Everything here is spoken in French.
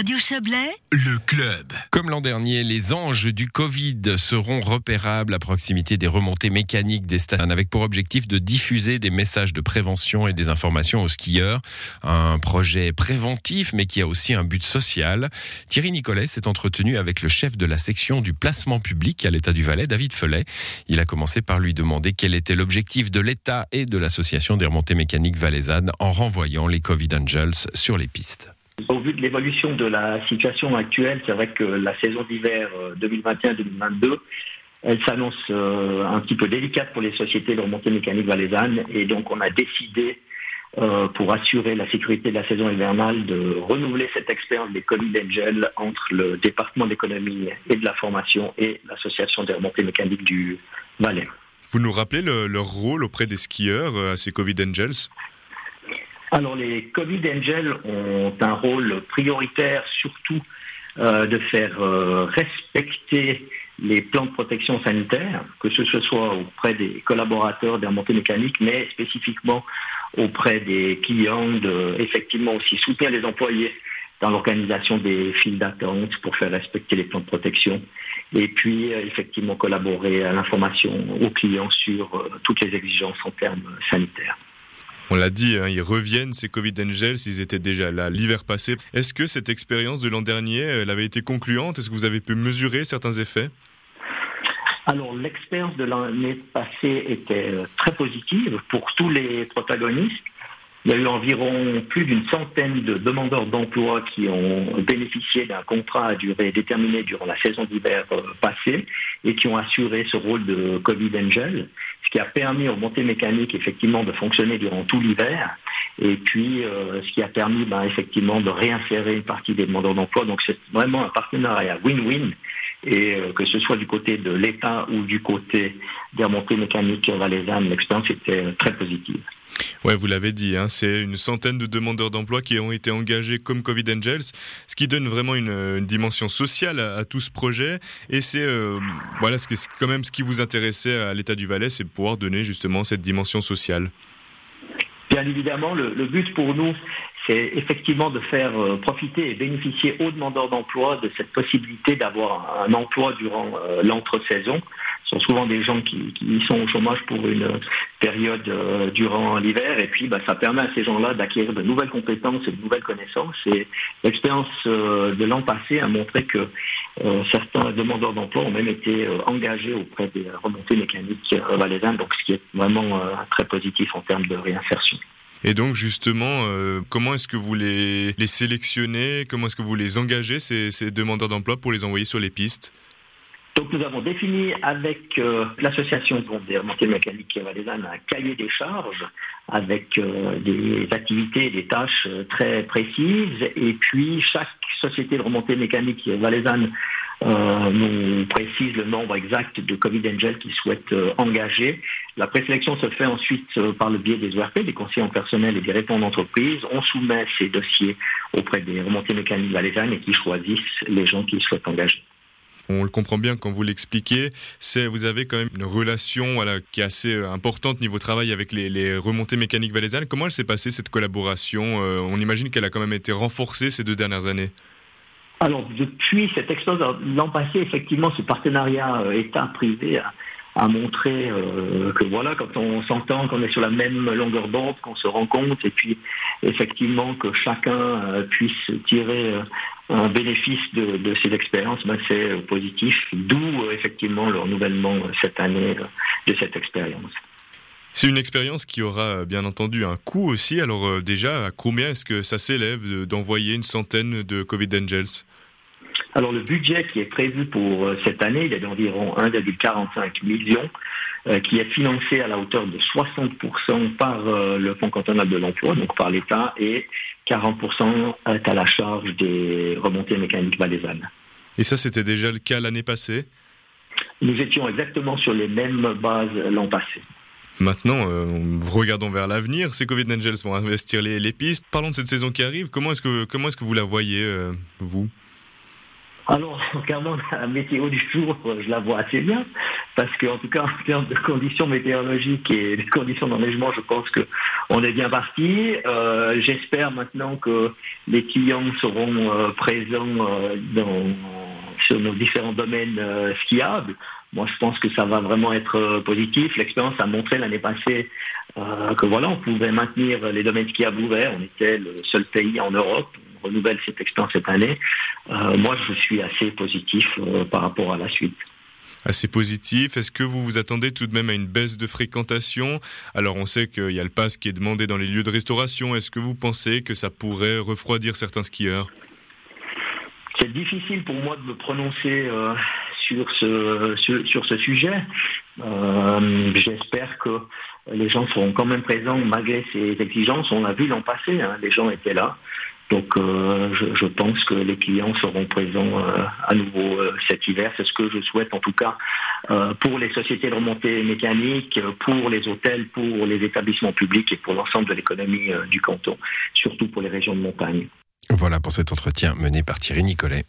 Radio Chablais, le club. Comme l'an dernier, les anges du Covid seront repérables à proximité des remontées mécaniques des stations avec pour objectif de diffuser des messages de prévention et des informations aux skieurs. Un projet préventif mais qui a aussi un but social. Thierry Nicolet s'est entretenu avec le chef de la section du placement public à l'État du Valais, David Felet. Il a commencé par lui demander quel était l'objectif de l'État et de l'association des remontées mécaniques valaisannes en renvoyant les Covid Angels sur les pistes. Au vu de l'évolution de la situation actuelle, c'est vrai que la saison d'hiver 2021-2022, euh, elle s'annonce euh, un petit peu délicate pour les sociétés de remontée mécanique valaisanne et donc on a décidé euh, pour assurer la sécurité de la saison hivernale de renouveler cette expérience des Covid Angels entre le département d'économie et de la formation et l'association des remontées mécaniques du Valais. Vous nous rappelez leur rôle auprès des skieurs à ces Covid Angels alors les Covid Angels ont un rôle prioritaire surtout euh, de faire euh, respecter les plans de protection sanitaire, que ce soit auprès des collaborateurs des remontées mécaniques, mais spécifiquement auprès des clients, de effectivement aussi soutenir les employés dans l'organisation des files d'attente pour faire respecter les plans de protection et puis euh, effectivement collaborer à l'information aux clients sur toutes les exigences en termes sanitaires. On l'a dit, hein, ils reviennent, ces Covid Angels, ils étaient déjà là l'hiver passé. Est-ce que cette expérience de l'an dernier, elle avait été concluante? Est-ce que vous avez pu mesurer certains effets? Alors l'expérience de l'année passée était euh, très positive pour tous les protagonistes. Il y a eu environ plus d'une centaine de demandeurs d'emploi qui ont bénéficié d'un contrat à durée déterminée durant la saison d'hiver euh, passée et qui ont assuré ce rôle de Covid Angel, ce qui a permis aux montées mécaniques effectivement de fonctionner durant tout l'hiver et puis euh, ce qui a permis ben, effectivement de réinsérer une partie des demandeurs d'emploi. Donc c'est vraiment un partenariat win-win et euh, que ce soit du côté de l'État ou du côté des remontées mécaniques valaisannes, l'expérience était très positive. Ouais, vous l'avez dit, hein, c'est une centaine de demandeurs d'emploi qui ont été engagés comme Covid Angels, ce qui donne vraiment une, dimension sociale à, tout ce projet. Et c'est euh, voilà, ce quand même ce qui vous intéressait à l'État du Valais, c'est pouvoir donner justement cette dimension sociale. Bien évidemment, le, but pour nous, c'est effectivement de faire euh, profiter et bénéficier aux demandeurs d'emploi de cette possibilité d'avoir un, emploi durant euh, l'entre-saison. Ce sont souvent des gens qui, sont au chômage pour une période euh, durant l'hiver et puis bah, ça permet à ces gens-là d'acquérir de nouvelles compétences et de nouvelles connaissances. Et l'expérience de l'an passé a montré que certains demandeurs d'emploi ont même été engagés auprès des remontées mécaniques valaisannes, donc ce qui est vraiment très positif en termes de réinsertion. Et donc justement, euh, comment est-ce que vous les, sélectionnez? Comment est-ce que vous les engagez, ces, demandeurs d'emploi, pour les envoyer sur les pistes? Donc nous avons défini avec euh, l'association des remontées mécaniques valaisannes un cahier des charges avec euh, des activités des tâches très précises. Et puis chaque société de remontée mécanique valaisanne euh, nous précise le nombre exact de Covid Angels qui souhaitent euh, engager. La présélection se fait ensuite euh, par le biais des ORP, des conseillers en personnel et des répondants d'entreprise. On soumet ces dossiers auprès des remontées mécaniques valaisannes et qui choisissent les gens qui souhaitent engager. On le comprend bien quand vous l'expliquez. Vous avez quand même une relation qui est assez importante niveau travail avec les, les remontées mécaniques valaisannes. Comment elle s'est passée cette collaboration On imagine qu'elle a quand même été renforcée ces deux dernières années? Alors, depuis cette expérience l'an passé, effectivement, ce partenariat euh, État-privé a, montré euh, que voilà, quand on s'entend, qu'on est sur la même longueur d'onde, qu'on se rend compte, et puis effectivement que chacun euh, puisse tirer un bénéfice de, ces expériences, ben, c'est positif, d'où effectivement le renouvellement cette année de cette expérience. C'est une expérience qui aura bien entendu un coût aussi. Alors déjà, à combien est-ce que ça s'élève d'envoyer une centaine de Covid Angels? Alors le budget qui est prévu pour euh, cette année, il est d'environ 1,45 million, euh, qui est financé à la hauteur de 60% par euh, le Fonds cantonal de l'emploi, donc par l'État, et 40% est à la charge des remontées mécaniques valaisannes. Et ça, c'était déjà le cas l'année passée? Nous étions exactement sur les mêmes bases l'an passé. Maintenant, regardons vers l'avenir. Ces Covid Angels vont investir les, pistes. Parlons de cette saison qui arrive. Comment est-ce que, comment est-ce que vous la voyez, vous? Alors, clairement, la météo du jour, je la vois assez bien, parce qu'en tout cas, en termes de conditions météorologiques et de conditions d'enneigement, je pense qu'on est bien parti. Euh, j'espère maintenant que les clients seront euh, présents euh, sur nos différents domaines skiables. Moi, je pense que ça va vraiment être positif. L'expérience a montré l'année passée que voilà, on pouvait maintenir les domaines skiables ouverts. On était le seul pays en Europe renouvelle cette expérience cette année, euh, moi je suis assez positif euh, par rapport à la suite assez positif. Est-ce que vous vous attendez tout de même à une baisse de fréquentation? Alors on sait qu'il y a le pass qui est demandé dans les lieux de restauration. Est-ce que vous pensez que ça pourrait refroidir certains skieurs? C'est difficile pour moi de me prononcer euh, sur, ce, sur, ce sujet. J'espère que les gens seront quand même présents malgré ces exigences. On l'a vu l'an passé, hein, les gens étaient là. Donc euh, je, pense que les clients seront présents euh, à nouveau euh, cet hiver. C'est ce que je souhaite en tout cas pour les sociétés de remontée mécanique, pour les hôtels, pour les établissements publics et pour l'ensemble de l'économie du canton, surtout pour les régions de montagne. Voilà pour cet entretien mené par Thierry Nicolet.